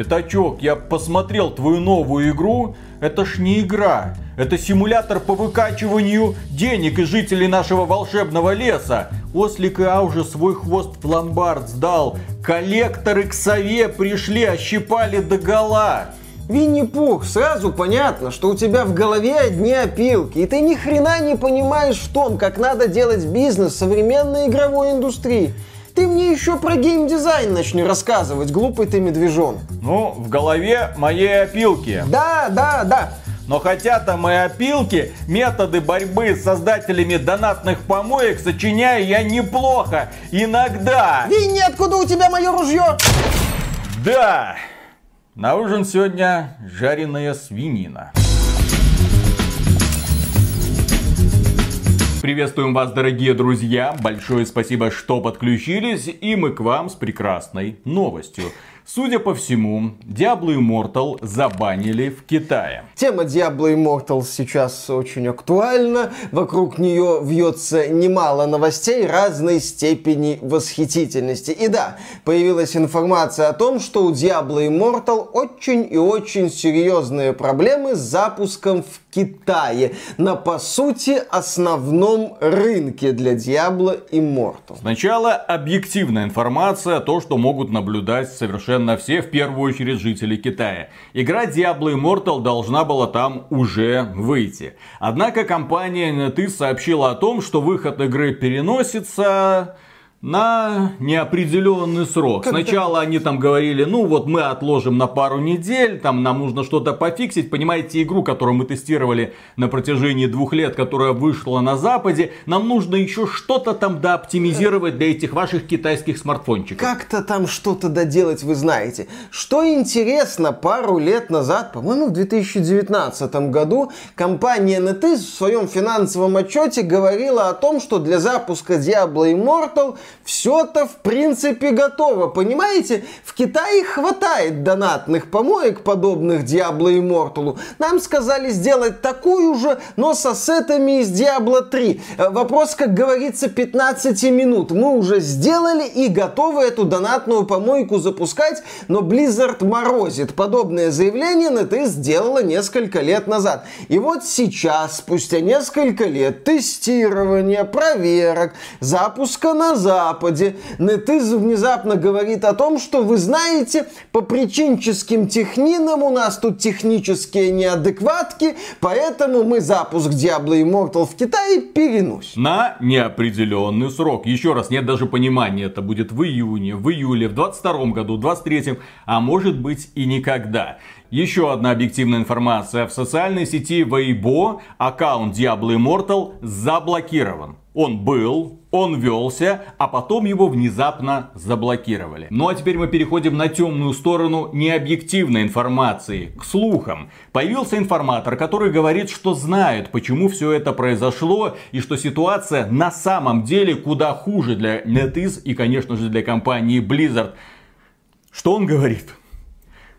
Пятачок, я посмотрел твою новую игру. Это ж не игра. Это симулятор по выкачиванию денег из жителей нашего волшебного леса. Ослик Иа уже свой хвост в ломбард сдал. Коллекторы к сове пришли, ощипали до гола. Винни-Пух, сразу понятно, что у тебя в голове одни опилки, и ты ни хрена не понимаешь в том, как надо делать бизнес в современной игровой индустрии. Ты мне еще про геймдизайн начни рассказывать, глупый ты медвежон. Ну, в голове моей опилки. Да, да, да. Но хотя там мои опилки, методы борьбы с создателями донатных помоек сочиняю я неплохо. Иногда. Винни, откуда у тебя мое ружье? Да. На ужин сегодня жареная свинина. Приветствуем вас, дорогие друзья. Большое спасибо, что подключились. И мы к вам с прекрасной новостью. Судя по всему, Diablo Immortal забанили в Китае. Тема Diablo Immortal сейчас очень актуальна. Вокруг нее вьется немало новостей разной степени восхитительности. И да, появилась информация о том, что у Diablo Immortal очень и очень серьезные проблемы с запуском в Китае. На, по сути, основном рынке для Diablo Immortal. Сначала объективная информация, то, что могут наблюдать совершенно все, в первую очередь жители Китая. Игра Diablo Immortal должна была там уже выйти. Однако компания NetEase сообщила о том, что выход игры переносится на неопределенный срок. Когда... Сначала они там говорили, ну вот мы отложим на пару недель, там нам нужно что-то пофиксить. Понимаете, игру, которую мы тестировали на протяжении двух лет, которая вышла на Западе, нам нужно еще что-то там дооптимизировать для этих ваших китайских смартфончиков. Как-то там что-то доделать, вы знаете. Что интересно, пару лет назад, по-моему, в 2019 году, компания NetEase в своем финансовом отчете говорила о том, что для запуска Diablo Immortal все-то в принципе готово. Понимаете, в Китае хватает донатных помоек, подобных Diablo Immortal. Нам сказали сделать такую же, но с ассетами из Diablo 3. Э, вопрос, как говорится, 15 минут. Мы уже сделали и готовы эту донатную помойку запускать, но Blizzard морозит. Подобное заявление NetEase сделала несколько лет назад. И вот сейчас, спустя несколько лет тестирования, проверок, запуска назад, Западе, Нетыз внезапно говорит о том, что вы знаете, по причинческим технинам у нас тут технические неадекватки, поэтому мы запуск Diablo Immortal в Китае переносим. На неопределенный срок. Еще раз, нет даже понимания, это будет в июне, в июле, в 22 году, в 23, а может быть и никогда. Еще одна объективная информация. В социальной сети Weibo аккаунт Diablo Immortal заблокирован. Он был, он велся, а потом его внезапно заблокировали. Ну а теперь мы переходим на темную сторону необъективной информации, к слухам. Появился информатор, который говорит, что знает, почему все это произошло, и что ситуация на самом деле куда хуже для NetEase и, конечно же, для компании Blizzard. Что он говорит?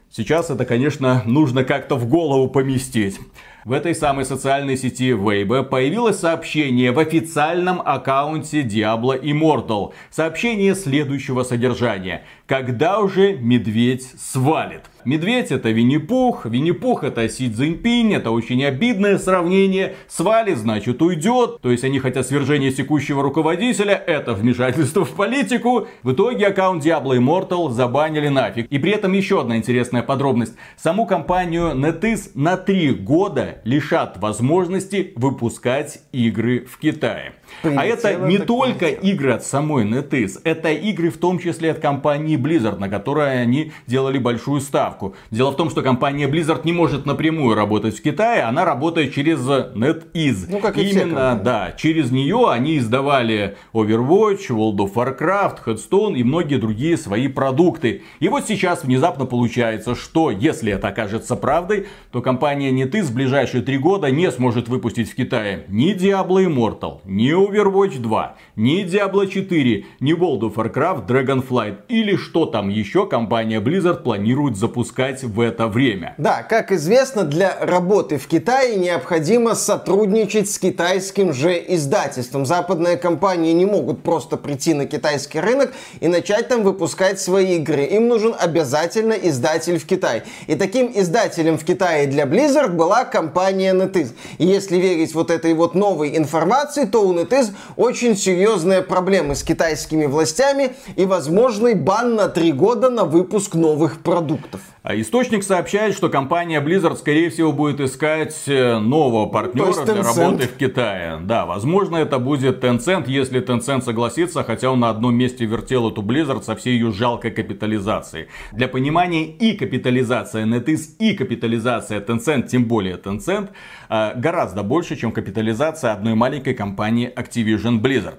Сейчас это, конечно, нужно как-то в голову поместить. В этой самой социальной сети Weibo появилось сообщение в официальном аккаунте Diablo Immortal. Сообщение следующего содержания. Когда уже медведь свалит? Медведь это Винни-Пух, Винни-Пух это Си Цзиньпинь, это очень обидное сравнение. Свалит, значит уйдет. То есть они хотят свержения текущего руководителя, это вмешательство в политику. В итоге аккаунт Diablo Immortal забанили нафиг. И при этом еще одна интересная подробность. Саму компанию NetEase на три года лишат возможности выпускать игры в Китае. А это не только игры от самой NetEase, это игры в том числе от компании Blizzard, на которой они делали большую ставку. Дело в том, что компания Blizzard не может напрямую работать в Китае, она работает через NetEase. Ну, как и Именно, все да, через нее они издавали Overwatch, World of Warcraft, Headstone и многие другие свои продукты. И вот сейчас внезапно получается, что если это окажется правдой, то компания NetEase в ближайшие три года не сможет выпустить в Китае ни Diablo Immortal, ни Overwatch 2, ни Diablo 4, ни World of Warcraft, Dragonflight или что там еще компания Blizzard планирует запускать в это время. Да, как известно, для работы в Китае необходимо сотрудничать с китайским же издательством. Западные компании не могут просто прийти на китайский рынок и начать там выпускать свои игры. Им нужен обязательно издатель в Китае. И таким издателем в Китае для Blizzard была компания NetEase. И если верить вот этой вот новой информации, то у NetEase очень серьезные проблемы с китайскими властями и возможный бан на три года на выпуск новых продуктов. А источник сообщает, что компания Blizzard, скорее всего, будет искать э, нового партнера для работы в Китае. Да, возможно, это будет Tencent, если Tencent согласится, хотя он на одном месте вертел эту Blizzard со всей ее жалкой капитализацией. Для понимания и капитализация NetEase, и капитализация Tencent, тем более Tencent, э, гораздо больше, чем капитализация одной маленькой компании Activision Blizzard.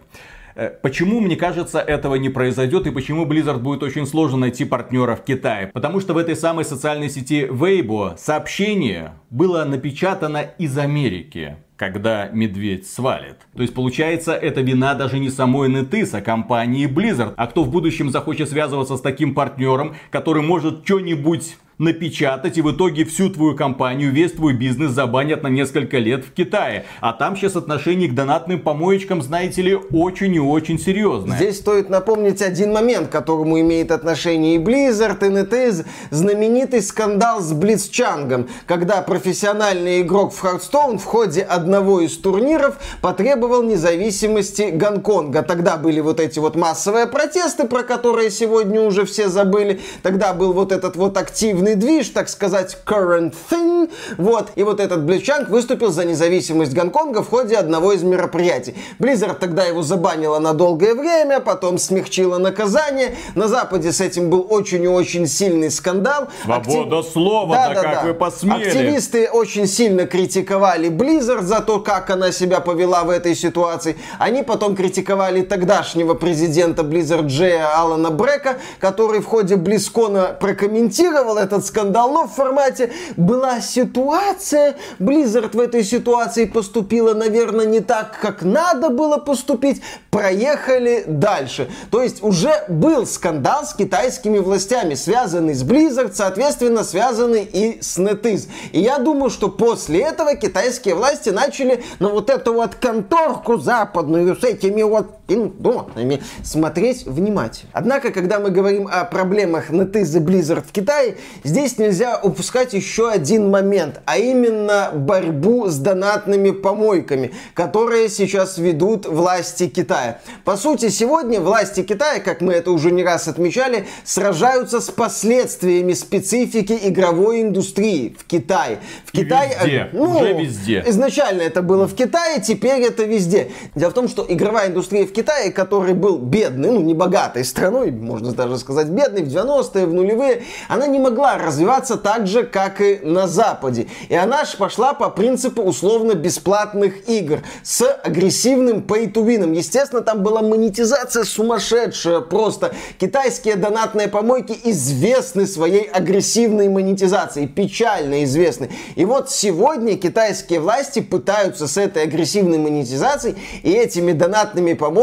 Э, почему, мне кажется, этого не произойдет и почему Blizzard будет очень сложно найти партнера в Китае? Потому что в этой самой социальной сети Weibo сообщение было напечатано из Америки когда медведь свалит. То есть получается, это вина даже не самой NetEase, а компании Blizzard. А кто в будущем захочет связываться с таким партнером, который может что-нибудь напечатать, и в итоге всю твою компанию, весь твой бизнес забанят на несколько лет в Китае. А там сейчас отношение к донатным помоечкам, знаете ли, очень и очень серьезное. Здесь стоит напомнить один момент, к которому имеет отношение и Blizzard, и NetEase. Знаменитый скандал с Блицчангом, когда профессиональный игрок в Hearthstone в ходе одного из турниров потребовал независимости Гонконга. Тогда были вот эти вот массовые протесты, про которые сегодня уже все забыли. Тогда был вот этот вот активный активный движ, так сказать, current thing. Вот. И вот этот Бличанг выступил за независимость Гонконга в ходе одного из мероприятий. Blizzard тогда его забанила на долгое время, потом смягчила наказание. На Западе с этим был очень и очень сильный скандал. Свобода Актив... слова, да, да, как да. вы посмели. Активисты очень сильно критиковали Blizzard за то, как она себя повела в этой ситуации. Они потом критиковали тогдашнего президента Blizzard Джея Алана Брека, который в ходе Близкона прокомментировал этот скандал, но в формате была ситуация, Blizzard в этой ситуации поступила, наверное, не так, как надо было поступить, проехали дальше. То есть уже был скандал с китайскими властями, связанный с Blizzard, соответственно, связанный и с NetEase. И я думаю, что после этого китайские власти начали на вот эту вот конторку западную с этими вот пиндонами смотреть внимательно. Однако, когда мы говорим о проблемах NetEase и Blizzard в Китае, здесь нельзя упускать еще один момент, а именно борьбу с донатными помойками, которые сейчас ведут власти Китая. По сути, сегодня власти Китая, как мы это уже не раз отмечали, сражаются с последствиями специфики игровой индустрии в Китае. В Китае, везде, ну, уже везде. Изначально это было в Китае, теперь это везде. Дело в том, что игровая индустрия в Китае, который был бедный, ну не богатой страной, можно даже сказать бедный, в 90-е, в нулевые, она не могла развиваться так же, как и на Западе. И она же пошла по принципу условно-бесплатных игр с агрессивным pay-to-win. Естественно, там была монетизация сумасшедшая просто. Китайские донатные помойки известны своей агрессивной монетизацией, печально известны. И вот сегодня китайские власти пытаются с этой агрессивной монетизацией и этими донатными помойками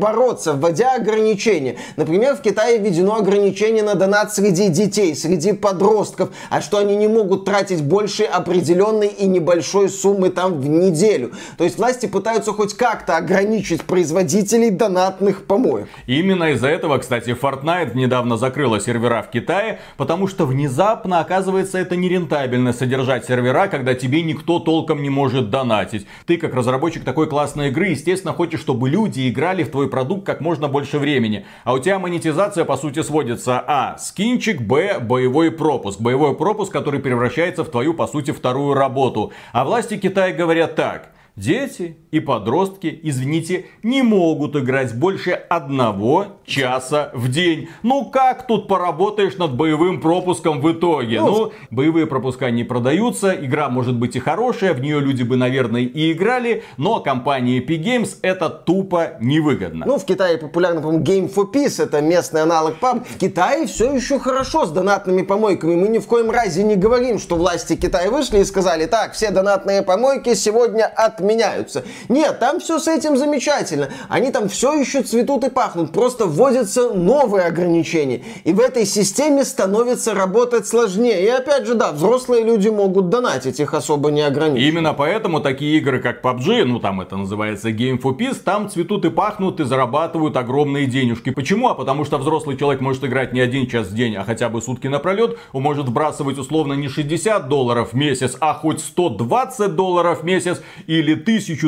бороться, вводя ограничения. Например, в Китае введено ограничение на донат среди детей, среди подростков, а что они не могут тратить больше определенной и небольшой суммы там в неделю. То есть власти пытаются хоть как-то ограничить производителей донатных помоек. Именно из-за этого, кстати, Fortnite недавно закрыла сервера в Китае, потому что внезапно оказывается это нерентабельно содержать сервера, когда тебе никто толком не может донатить. Ты как разработчик такой классной игры, естественно, хочешь, чтобы люди играли в твой продукт как можно больше времени. А у тебя монетизация по сути сводится а. Скинчик, б. Боевой пропуск. Боевой пропуск, который превращается в твою, по сути, вторую работу. А власти Китая говорят так. Дети и подростки, извините, не могут играть больше одного часа в день. Ну как тут поработаешь над боевым пропуском в итоге? Ну, ну боевые пропуска не продаются, игра может быть и хорошая, в нее люди бы, наверное, и играли, но компании Epic Games это тупо невыгодно. Ну, в Китае популярно, по-моему, Game for Peace, это местный аналог PUBG. В Китае все еще хорошо с донатными помойками. Мы ни в коем разе не говорим, что власти Китая вышли и сказали, так, все донатные помойки сегодня отменяют меняются. Нет, там все с этим замечательно. Они там все еще цветут и пахнут. Просто вводятся новые ограничения. И в этой системе становится работать сложнее. И опять же, да, взрослые люди могут донатить, их особо не ограничивают. Именно поэтому такие игры, как PUBG, ну там это называется Game for Peace, там цветут и пахнут и зарабатывают огромные денежки. Почему? А потому что взрослый человек может играть не один час в день, а хотя бы сутки напролет. Он может вбрасывать условно не 60 долларов в месяц, а хоть 120 долларов в месяц или 1200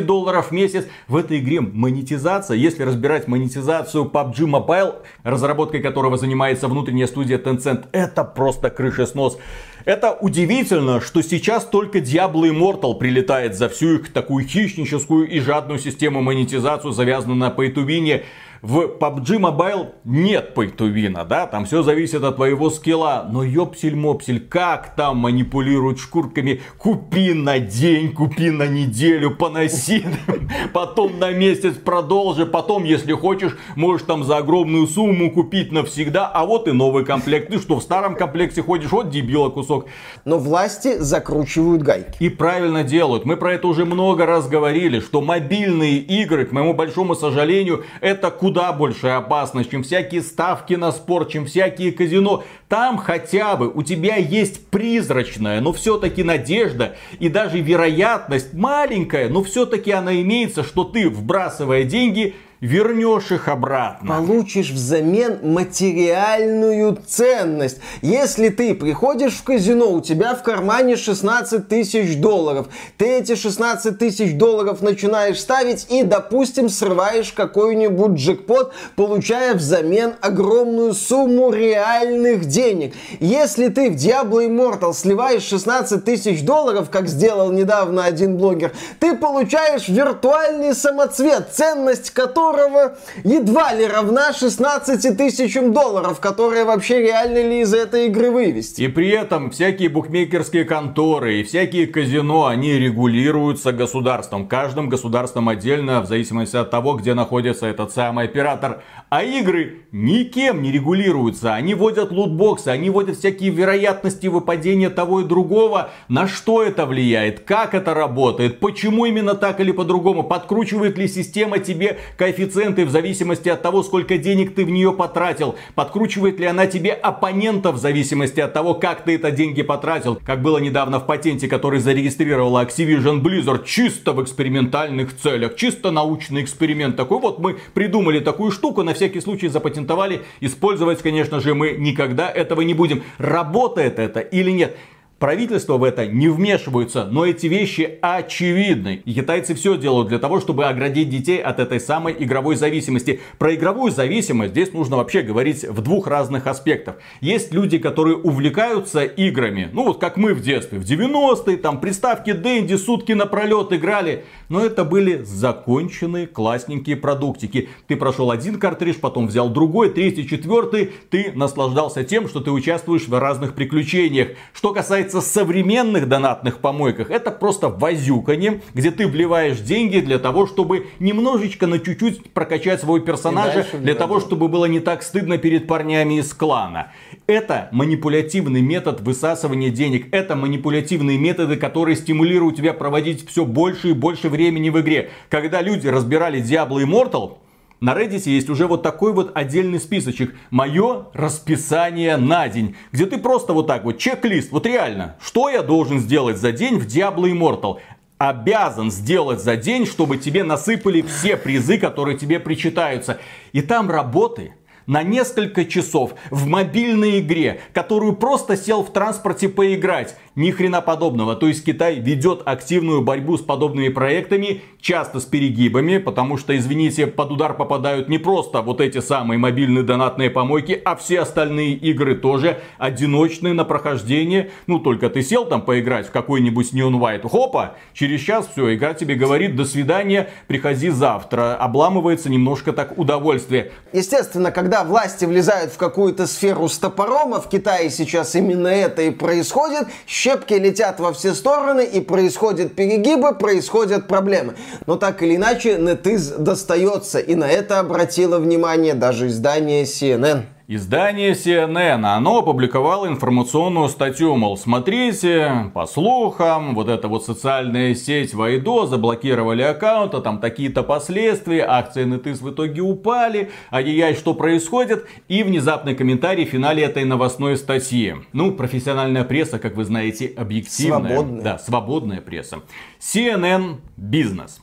долларов в месяц. В этой игре монетизация, если разбирать монетизацию PUBG Mobile, разработкой которого занимается внутренняя студия Tencent, это просто крышеснос. Это удивительно, что сейчас только Diablo Immortal прилетает за всю их такую хищническую и жадную систему монетизацию, завязанную на pay. В PUBG Mobile нет пейтувина, да, там все зависит от твоего скилла. Но ёпсель-мопсель, как там манипулируют шкурками? Купи на день, купи на неделю, поноси, потом на месяц продолжи, потом, если хочешь, можешь там за огромную сумму купить навсегда, а вот и новый комплект. Ты что, в старом комплекте ходишь, вот дебила кусок. Но власти закручивают гайки. И правильно делают. Мы про это уже много раз говорили, что мобильные игры, к моему большому сожалению, это куда куда большая опасность, чем всякие ставки на спорт, чем всякие казино. Там хотя бы у тебя есть призрачная, но все-таки надежда и даже вероятность маленькая, но все-таки она имеется, что ты, вбрасывая деньги, вернешь их обратно. Получишь взамен материальную ценность. Если ты приходишь в казино, у тебя в кармане 16 тысяч долларов. Ты эти 16 тысяч долларов начинаешь ставить и, допустим, срываешь какой-нибудь джекпот, получая взамен огромную сумму реальных денег. Если ты в Diablo Immortal сливаешь 16 тысяч долларов, как сделал недавно один блогер, ты получаешь виртуальный самоцвет, ценность которого которого едва ли равна 16 тысячам долларов, которые вообще реально ли из этой игры вывести. И при этом всякие букмекерские конторы и всякие казино, они регулируются государством. Каждым государством отдельно, в зависимости от того, где находится этот самый оператор. А игры никем не регулируются. Они вводят лутбоксы, они вводят всякие вероятности выпадения того и другого. На что это влияет, как это работает, почему именно так или по-другому, подкручивает ли система тебе коэффициенты в зависимости от того, сколько денег ты в нее потратил, подкручивает ли она тебе оппонентов в зависимости от того, как ты это деньги потратил, как было недавно в патенте, который зарегистрировала Activision Blizzard чисто в экспериментальных целях, чисто научный эксперимент такой. Вот мы придумали такую штуку на всякий случай запатентовали. Использовать, конечно же, мы никогда этого не будем. Работает это или нет? Правительство в это не вмешиваются, но эти вещи очевидны. И китайцы все делают для того, чтобы оградить детей от этой самой игровой зависимости. Про игровую зависимость здесь нужно вообще говорить в двух разных аспектах. Есть люди, которые увлекаются играми, ну вот как мы в детстве, в 90-е, там приставки Дэнди сутки напролет играли. Но это были законченные классненькие продуктики. Ты прошел один картридж, потом взял другой, третий, четвертый. Ты наслаждался тем, что ты участвуешь в разных приключениях. Что касается касается современных донатных помойках, это просто возюканье, где ты вливаешь деньги для того, чтобы немножечко на чуть-чуть прокачать своего персонажа, для того, чтобы было не так стыдно перед парнями из клана. Это манипулятивный метод высасывания денег. Это манипулятивные методы, которые стимулируют тебя проводить все больше и больше времени в игре. Когда люди разбирали Diablo Immortal, на Reddit есть уже вот такой вот отдельный списочек. Мое расписание на день. Где ты просто вот так вот, чек-лист, вот реально, что я должен сделать за день в Diablo Immortal обязан сделать за день, чтобы тебе насыпали все призы, которые тебе причитаются. И там работы на несколько часов в мобильной игре, которую просто сел в транспорте поиграть. Ни хрена подобного. То есть Китай ведет активную борьбу с подобными проектами, часто с перегибами, потому что, извините, под удар попадают не просто вот эти самые мобильные донатные помойки, а все остальные игры тоже одиночные на прохождение. Ну, только ты сел там поиграть в какой-нибудь Neon White, хопа, через час все, игра тебе говорит, до свидания, приходи завтра. Обламывается немножко так удовольствие. Естественно, когда власти влезают в какую-то сферу с топором, а в Китае сейчас именно это и происходит, щепки летят во все стороны и происходят перегибы, происходят проблемы. Но так или иначе, NetEase достается, и на это обратило внимание даже издание CNN. Издание CNN, оно опубликовало информационную статью, мол, смотрите, по слухам, вот эта вот социальная сеть Вайдо заблокировали аккаунт, а там такие-то последствия, акции НТС в итоге упали, ай-яй, что происходит, и внезапный комментарий в финале этой новостной статьи. Ну, профессиональная пресса, как вы знаете, объективная. Свободная. Да, свободная пресса. CNN Business.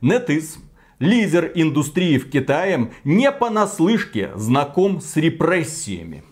NetEase лидер индустрии в Китае, не понаслышке знаком с репрессиями.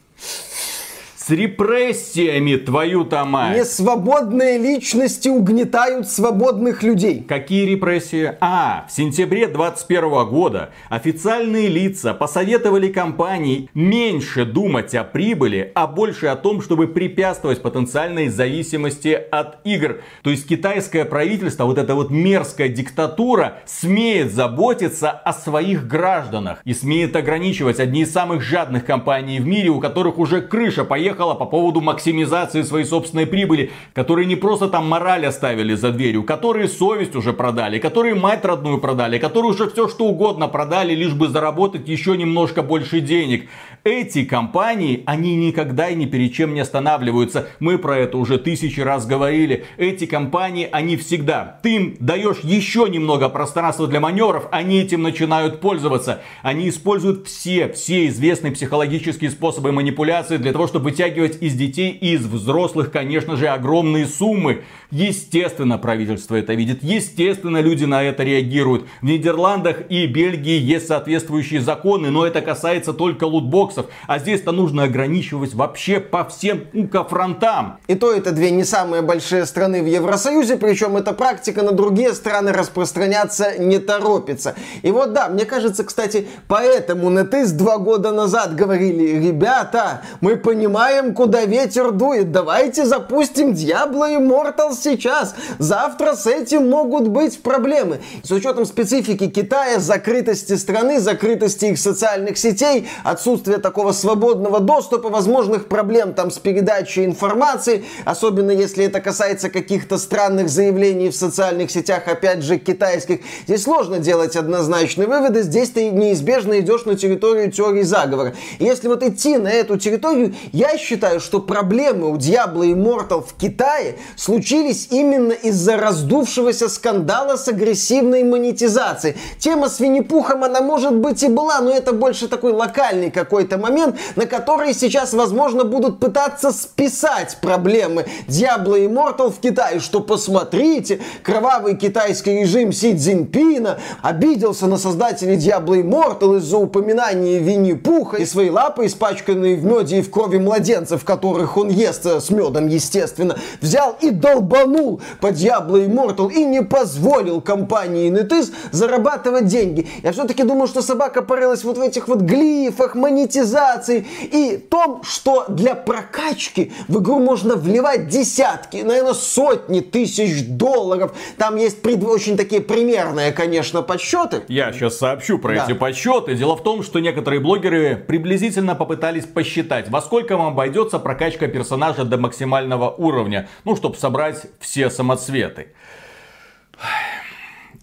С репрессиями, твою-то мать. Несвободные личности угнетают свободных людей. Какие репрессии? А, в сентябре 2021 года официальные лица посоветовали компании меньше думать о прибыли, а больше о том, чтобы препятствовать потенциальной зависимости от игр. То есть китайское правительство, вот эта вот мерзкая диктатура, смеет заботиться о своих гражданах и смеет ограничивать одни из самых жадных компаний в мире, у которых уже крыша поехала по поводу максимизации своей собственной прибыли, которые не просто там мораль оставили за дверью, которые совесть уже продали, которые мать родную продали, которые уже все что угодно продали, лишь бы заработать еще немножко больше денег. Эти компании, они никогда и ни перед чем не останавливаются. Мы про это уже тысячи раз говорили. Эти компании, они всегда. Ты им даешь еще немного пространства для маневров, они этим начинают пользоваться. Они используют все, все известные психологические способы манипуляции для того, чтобы вытягивать из детей и из взрослых, конечно же, огромные суммы. Естественно, правительство это видит. Естественно, люди на это реагируют. В Нидерландах и Бельгии есть соответствующие законы, но это касается только лутбоксов боксов. А здесь-то нужно ограничивать вообще по всем фронтам. И то это две не самые большие страны в Евросоюзе, причем эта практика на другие страны распространяться не торопится. И вот да, мне кажется, кстати, поэтому NetEase два года назад говорили, ребята, мы понимаем, куда ветер дует, давайте запустим Diablo Immortal сейчас. Завтра с этим могут быть проблемы. С учетом специфики Китая, закрытости страны, закрытости их социальных сетей, отсутствия такого свободного доступа, возможных проблем там с передачей информации, особенно если это касается каких-то странных заявлений в социальных сетях, опять же, китайских. Здесь сложно делать однозначные выводы, здесь ты неизбежно идешь на территорию теории заговора. Если вот идти на эту территорию, я считаю, что проблемы у Diablo Immortal в Китае случились именно из-за раздувшегося скандала с агрессивной монетизацией. Тема с Винни-Пухом, она может быть и была, но это больше такой локальный какой-то момент, на который сейчас, возможно, будут пытаться списать проблемы Diablo Immortal в Китае, что посмотрите, кровавый китайский режим Си Цзиньпина обиделся на создателей Diablo Immortal из-за упоминания Винни-Пуха и свои лапы, испачканные в меде и в крови младенцев, которых он ест э, с медом, естественно, взял и долбанул по Diablo Immortal и не позволил компании NetEase зарабатывать деньги. Я все-таки думаю, что собака порылась вот в этих вот глифах, монетизации, монетизации и том, что для прокачки в игру можно вливать десятки, наверное, сотни тысяч долларов. Там есть пред... очень такие примерные, конечно, подсчеты. Я сейчас сообщу про да. эти подсчеты. Дело в том, что некоторые блогеры приблизительно попытались посчитать, во сколько вам обойдется прокачка персонажа до максимального уровня, ну, чтобы собрать все самоцветы.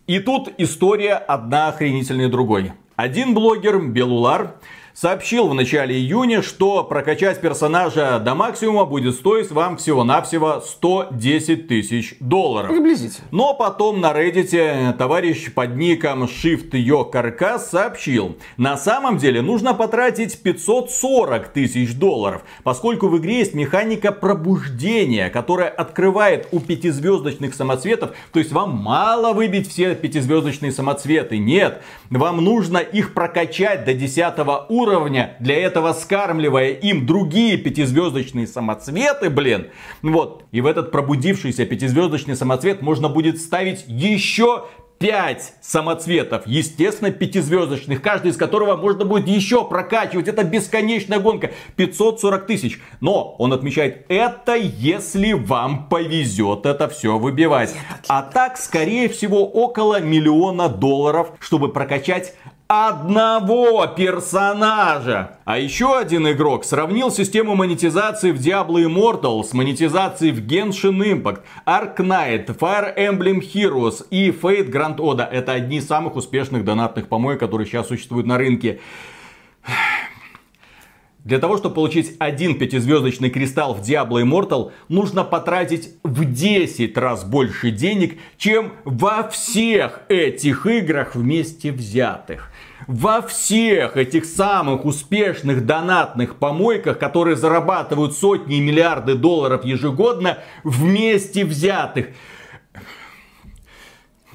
И тут история одна охренительнее другой. Один блогер, Белулар, сообщил в начале июня, что прокачать персонажа до максимума будет стоить вам всего-навсего 110 тысяч долларов. Приблизительно. Но потом на Reddit товарищ под ником Shift Yo Carcass сообщил, на самом деле нужно потратить 540 тысяч долларов, поскольку в игре есть механика пробуждения, которая открывает у пятизвездочных самоцветов, то есть вам мало выбить все пятизвездочные самоцветы, нет, вам нужно их прокачать до 10 уровня, уровня, для этого скармливая им другие пятизвездочные самоцветы, блин. Вот. И в этот пробудившийся пятизвездочный самоцвет можно будет ставить еще 5 самоцветов, естественно, пятизвездочных, каждый из которого можно будет еще прокачивать. Это бесконечная гонка. 540 тысяч. Но он отмечает, это если вам повезет это все выбивать. А так, скорее всего, около миллиона долларов, чтобы прокачать одного персонажа. А еще один игрок сравнил систему монетизации в Diablo Immortal с монетизацией в Genshin Impact, Ark Knight, Fire Emblem Heroes и Fate Grand Oda. Это одни из самых успешных донатных помоек, которые сейчас существуют на рынке. Для того, чтобы получить один пятизвездочный кристалл в Diablo Immortal, нужно потратить в 10 раз больше денег, чем во всех этих играх вместе взятых. Во всех этих самых успешных донатных помойках, которые зарабатывают сотни и миллиарды долларов ежегодно, вместе взятых.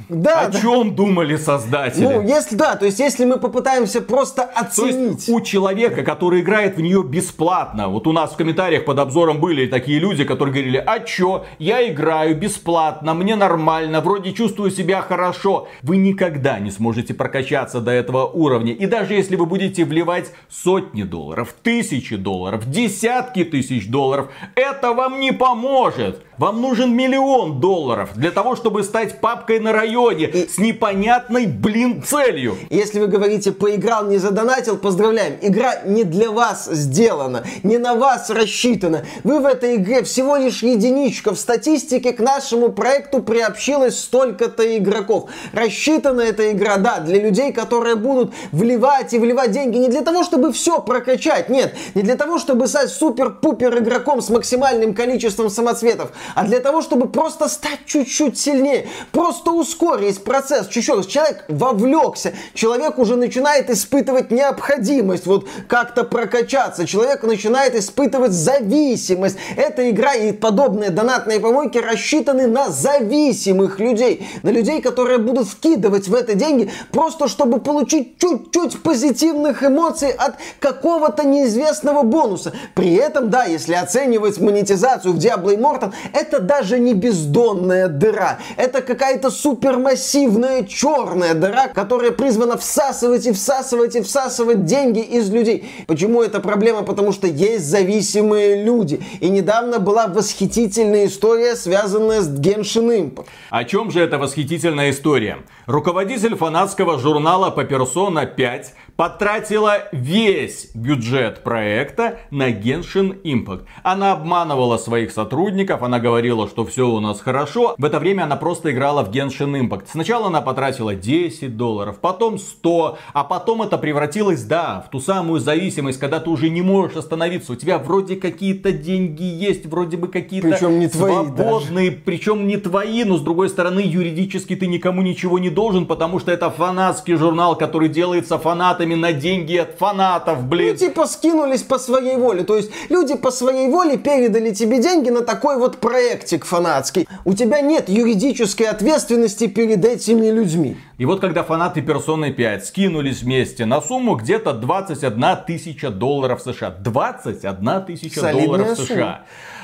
Да, О да. чем думали создатели? Ну, если да, то есть если мы попытаемся просто оценить. То есть у человека, который играет в нее бесплатно, вот у нас в комментариях под обзором были такие люди, которые говорили, а чё, я играю бесплатно, мне нормально, вроде чувствую себя хорошо. Вы никогда не сможете прокачаться до этого уровня. И даже если вы будете вливать сотни долларов, тысячи долларов, десятки тысяч долларов, это вам не поможет. Вам нужен миллион долларов для того, чтобы стать папкой на районе и... с непонятной, блин, целью. Если вы говорите, поиграл, не задонатил, поздравляем. Игра не для вас сделана, не на вас рассчитана. Вы в этой игре всего лишь единичка. В статистике к нашему проекту приобщилось столько-то игроков. Рассчитана эта игра, да, для людей, которые будут вливать и вливать деньги не для того, чтобы все прокачать, нет, не для того, чтобы стать супер-пупер игроком с максимальным количеством самоцветов, а для того, чтобы просто стать чуть-чуть сильнее, просто ускорить процесс чуть-чуть. Человек вовлекся, человек уже начинает испытывать необходимость вот как-то прокачаться, человек начинает испытывать зависимость. Эта игра и подобные донатные помойки рассчитаны на зависимых людей, на людей, которые будут вкидывать в это деньги просто чтобы получить чуть-чуть позитивных эмоций от какого-то неизвестного бонуса. При этом, да, если оценивать монетизацию в Diablo Immortal, это даже не бездонная дыра. Это какая-то супермассивная черная дыра, которая призвана всасывать и всасывать и всасывать деньги из людей. Почему это проблема? Потому что есть зависимые люди. И недавно была восхитительная история, связанная с Genshin Impact. О чем же эта восхитительная история? Руководитель фанатского журнала по Persona 5 потратила весь бюджет проекта на Genshin Impact. Она обманывала своих сотрудников, она говорила, что все у нас хорошо. В это время она просто играла в Genshin Impact. Сначала она потратила 10 долларов, потом 100, а потом это превратилось, да, в ту самую зависимость, когда ты уже не можешь остановиться. У тебя вроде какие-то деньги есть, вроде бы какие-то причем не свободные, даже. причем не твои, но с другой стороны юридически ты никому ничего не должен, потому что это фанатский журнал, который делается фанатами фанатами на деньги от фанатов, блин. Ну, типа скинулись по своей воле. То есть люди по своей воле передали тебе деньги на такой вот проектик фанатский. У тебя нет юридической ответственности перед этими людьми. И вот когда фанаты Persona 5 скинулись вместе на сумму где-то 21 тысяча долларов США. 21 тысяча долларов США. Сумма.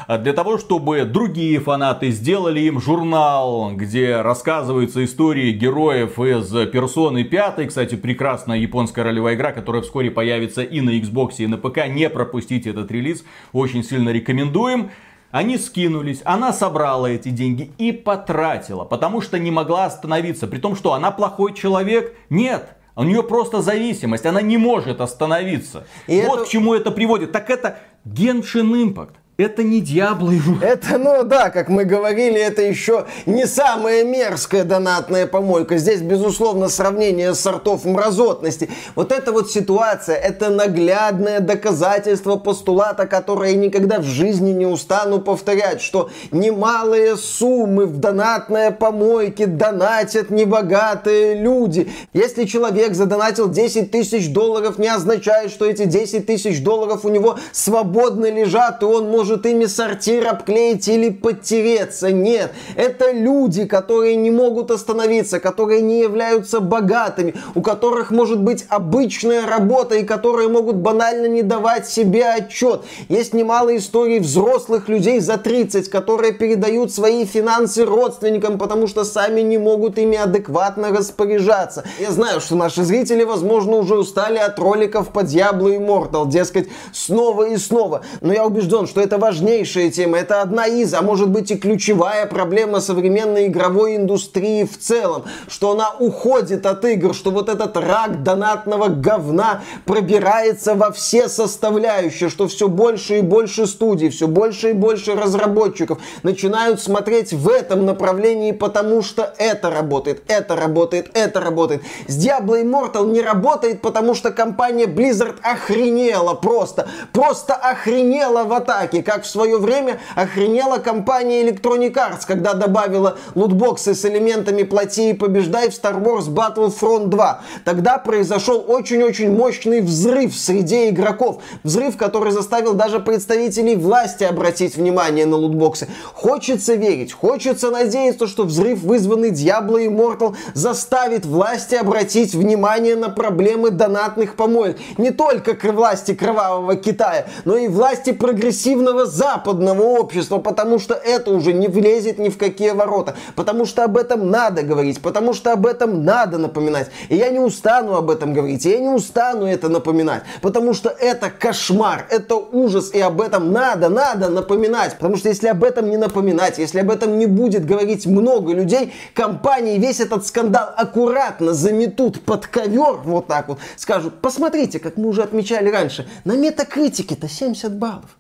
А для того, чтобы другие фанаты сделали им журнал, где рассказываются истории героев из Персоны 5. Кстати, прекрасная японская ролевая игра, которая вскоре появится и на Xbox, и на ПК. Не пропустите этот релиз, очень сильно рекомендуем. Они скинулись, она собрала эти деньги и потратила, потому что не могла остановиться. При том, что она плохой человек. Нет, у нее просто зависимость, она не может остановиться. И вот это... к чему это приводит. Так это Genshin Impact. Это не Диабло Это, ну да, как мы говорили, это еще не самая мерзкая донатная помойка. Здесь, безусловно, сравнение сортов мразотности. Вот эта вот ситуация, это наглядное доказательство постулата, которое я никогда в жизни не устану повторять, что немалые суммы в донатной помойке донатят небогатые люди. Если человек задонатил 10 тысяч долларов, не означает, что эти 10 тысяч долларов у него свободно лежат, и он может может ими сортир обклеить или подтереться. Нет, это люди, которые не могут остановиться, которые не являются богатыми, у которых может быть обычная работа и которые могут банально не давать себе отчет. Есть немало историй взрослых людей за 30, которые передают свои финансы родственникам, потому что сами не могут ими адекватно распоряжаться. Я знаю, что наши зрители, возможно, уже устали от роликов по Diablo Immortal, дескать, снова и снова. Но я убежден, что это это важнейшая тема, это одна из, а может быть и ключевая проблема современной игровой индустрии в целом, что она уходит от игр, что вот этот рак донатного говна пробирается во все составляющие, что все больше и больше студий, все больше и больше разработчиков начинают смотреть в этом направлении, потому что это работает, это работает, это работает. С Diablo Immortal не работает, потому что компания Blizzard охренела просто, просто охренела в атаке, как в свое время охренела компания Electronic Arts, когда добавила лутбоксы с элементами «Плати и побеждай» в Star Wars Battlefront 2. Тогда произошел очень-очень мощный взрыв среди игроков. Взрыв, который заставил даже представителей власти обратить внимание на лутбоксы. Хочется верить, хочется надеяться, что взрыв, вызванный Diablo Immortal, заставит власти обратить внимание на проблемы донатных помоек. Не только к власти кровавого Китая, но и власти прогрессивного западного общества, потому что это уже не влезет ни в какие ворота. Потому что об этом надо говорить, потому что об этом надо напоминать. И я не устану об этом говорить, и я не устану это напоминать, потому что это кошмар, это ужас, и об этом надо, надо напоминать. Потому что если об этом не напоминать, если об этом не будет говорить много людей, компании весь этот скандал аккуратно заметут под ковер, вот так вот, скажут, посмотрите, как мы уже отмечали раньше, на метакритике-то 70 баллов.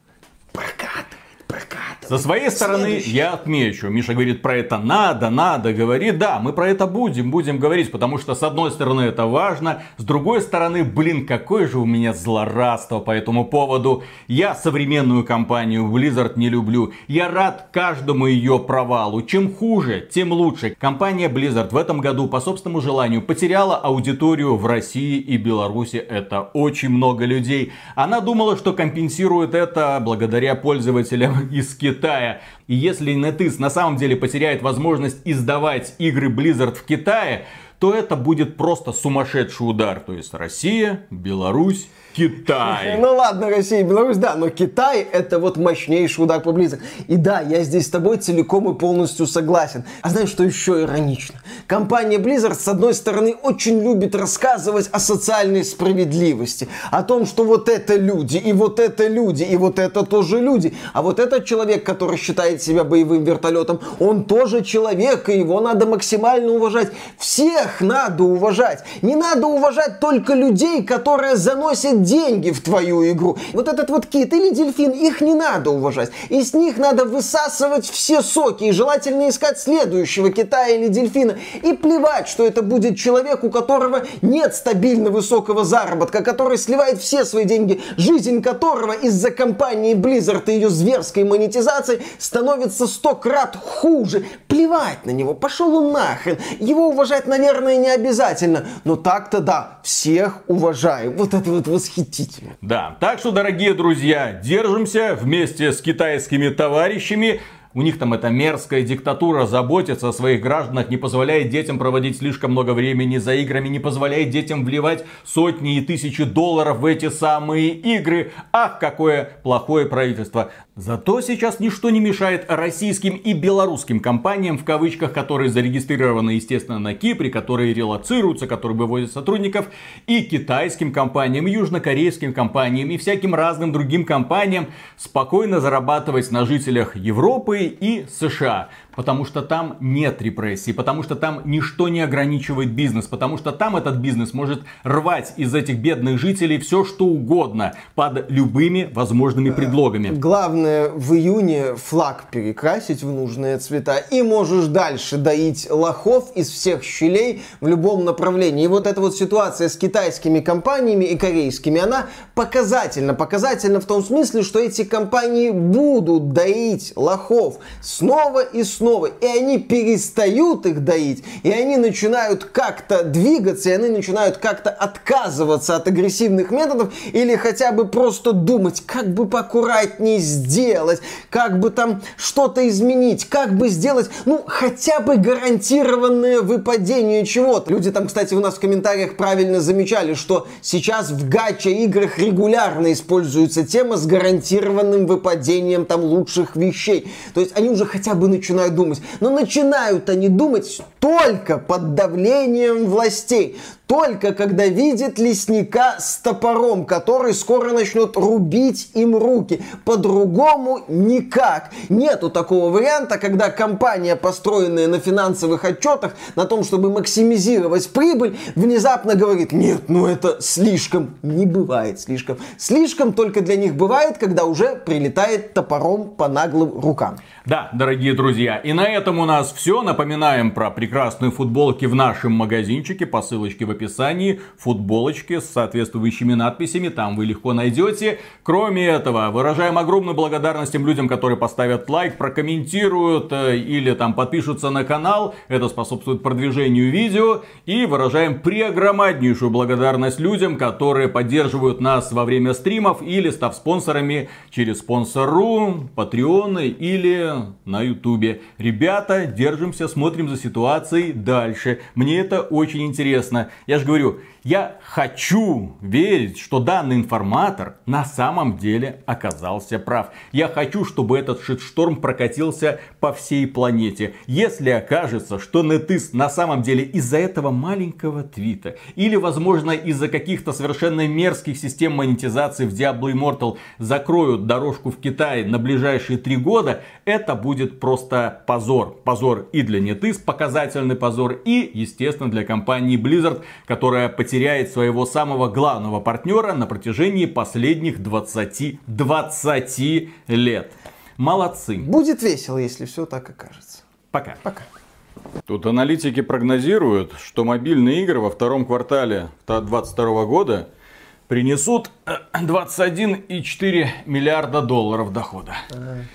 pra. Со своей стороны Следующий. я отмечу. Миша говорит про это надо, надо говорит. Да, мы про это будем, будем говорить, потому что с одной стороны это важно, с другой стороны, блин, какое же у меня злорадство по этому поводу. Я современную компанию Blizzard не люблю. Я рад каждому ее провалу. Чем хуже, тем лучше. Компания Blizzard в этом году по собственному желанию потеряла аудиторию в России и Беларуси. Это очень много людей. Она думала, что компенсирует это благодаря пользователям из Китая. И если NetEase на самом деле потеряет возможность издавать игры Blizzard в Китае, то это будет просто сумасшедший удар. То есть Россия, Беларусь, Китай. Ну ладно, Россия и Беларусь, да, но Китай это вот мощнейший удар по Blizzard. И да, я здесь с тобой целиком и полностью согласен. А знаешь, что еще иронично? Компания Blizzard, с одной стороны, очень любит рассказывать о социальной справедливости. О том, что вот это люди, и вот это люди, и вот это тоже люди. А вот этот человек, который считает себя боевым вертолетом, он тоже человек, и его надо максимально уважать. Всех надо уважать. Не надо уважать только людей, которые заносят деньги в твою игру. Вот этот вот кит или дельфин, их не надо уважать. Из них надо высасывать все соки и желательно искать следующего кита или дельфина. И плевать, что это будет человек, у которого нет стабильно высокого заработка, который сливает все свои деньги, жизнь которого из-за компании Blizzard и ее зверской монетизации становится сто крат хуже. Плевать на него, пошел он нахрен. Его уважать, наверное, не обязательно, но так-то да, всех уважаю. Вот это вот восхищение восхитительно. Да, так что, дорогие друзья, держимся вместе с китайскими товарищами. У них там эта мерзкая диктатура заботится о своих гражданах, не позволяет детям проводить слишком много времени за играми, не позволяет детям вливать сотни и тысячи долларов в эти самые игры. Ах, какое плохое правительство. Зато сейчас ничто не мешает российским и белорусским компаниям, в кавычках, которые зарегистрированы, естественно, на Кипре, которые релацируются, которые вывозят сотрудников, и китайским компаниям, и южнокорейским компаниям, и всяким разным другим компаниям спокойно зарабатывать на жителях Европы и США потому что там нет репрессий, потому что там ничто не ограничивает бизнес, потому что там этот бизнес может рвать из этих бедных жителей все что угодно под любыми возможными предлогами. Главное в июне флаг перекрасить в нужные цвета и можешь дальше доить лохов из всех щелей в любом направлении. И вот эта вот ситуация с китайскими компаниями и корейскими, она показательна. Показательна в том смысле, что эти компании будут доить лохов снова и снова снова, и они перестают их доить, и они начинают как-то двигаться, и они начинают как-то отказываться от агрессивных методов, или хотя бы просто думать, как бы поаккуратнее сделать, как бы там что-то изменить, как бы сделать, ну, хотя бы гарантированное выпадение чего-то. Люди там, кстати, у нас в комментариях правильно замечали, что сейчас в гача играх регулярно используется тема с гарантированным выпадением там лучших вещей. То есть они уже хотя бы начинают думать. Но начинают они думать только под давлением властей. Только когда видит лесника с топором, который скоро начнет рубить им руки. По-другому никак. Нету такого варианта, когда компания, построенная на финансовых отчетах, на том, чтобы максимизировать прибыль, внезапно говорит, нет, ну это слишком. Не бывает слишком. Слишком только для них бывает, когда уже прилетает топором по наглым рукам. Да, дорогие друзья, и на этом у нас все. Напоминаем про прекрасные футболки в нашем магазинчике по ссылочке в описании. Футболочки с соответствующими надписями там вы легко найдете. Кроме этого, выражаем огромную благодарность тем людям, которые поставят лайк, прокомментируют э, или там подпишутся на канал. Это способствует продвижению видео. И выражаем преогромаднейшую благодарность людям, которые поддерживают нас во время стримов или став спонсорами через спонсору, патреоны или на ютубе. Ребята, держимся, смотрим за ситуацией дальше. Мне это очень интересно. Я же говорю, я хочу верить, что данный информатор на самом деле оказался прав. Я хочу, чтобы этот шитшторм прокатился по всей планете. Если окажется, что NetEase на самом деле из-за этого маленького твита, или возможно из-за каких-то совершенно мерзких систем монетизации в Diablo Immortal закроют дорожку в Китае на ближайшие три года, это будет просто позор. Позор и для NetEase, показательный позор, и, естественно, для компании Blizzard, которая потеряла теряет своего самого главного партнера на протяжении последних 20, 20 лет. Молодцы. Будет весело, если все так окажется. Пока. Пока. Тут аналитики прогнозируют, что мобильные игры во втором квартале 2022 года принесут 21,4 э, миллиарда долларов дохода.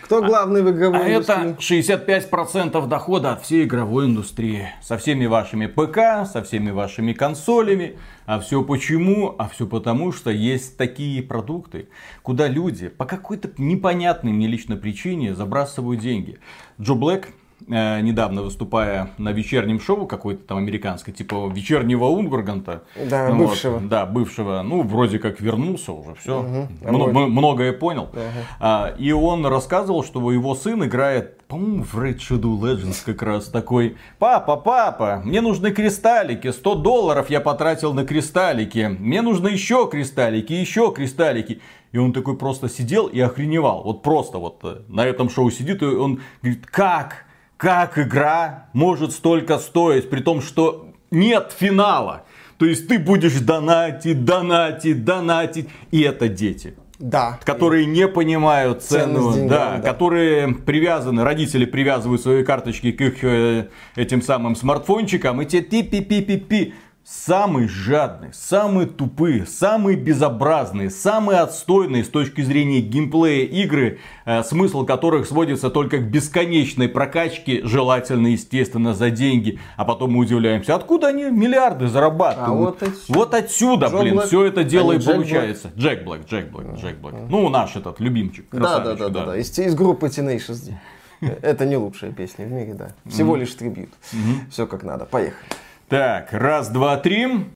Кто главный в игровой а индустрии? это 65% дохода от всей игровой индустрии. Со всеми вашими ПК, со всеми вашими консолями. А все почему? А все потому, что есть такие продукты, куда люди по какой-то непонятной мне лично причине забрасывают деньги. Джо Блэк Э, недавно выступая на вечернем шоу какой-то там американской, типа вечернего Урганта. Да, ну, бывшего. Вот, да, бывшего. Ну, вроде как вернулся уже, все. Угу, Мно- многое понял. Угу. А, и он рассказывал, что его сын играет, по-моему, в Raid Shadow Legends как раз такой. Папа, папа, мне нужны кристаллики. 100 долларов я потратил на кристаллики. Мне нужны еще кристаллики, еще кристаллики. И он такой просто сидел и охреневал. Вот просто вот э, на этом шоу сидит, и он говорит, как? Как игра может столько стоить, при том, что нет финала. То есть ты будешь донатить, донатить, донатить, и это дети. Да. Которые не понимают цену, деньгам, да, да, которые привязаны, родители привязывают свои карточки к их э, этим самым смартфончикам, и те пи-пи-пи-пи-пи самые жадные, самые тупые, самые безобразные, самые отстойные с точки зрения геймплея игры, э, смысл которых сводится только к бесконечной прокачке, желательно, естественно, за деньги. А потом мы удивляемся, откуда они миллиарды зарабатывают. А вот, отсюда, вот отсюда блин, Блэк. все это дело а и Джек получается. Блэк. Джек Блэк, Джек Блэк, Джек Блэк. Ну, наш этот любимчик. Да, да, да, да, да. Из, из группы Tenacious D. Это не лучшая песня в мире, да. Всего лишь трибют. Все как надо. Поехали. Так, раз, два, три.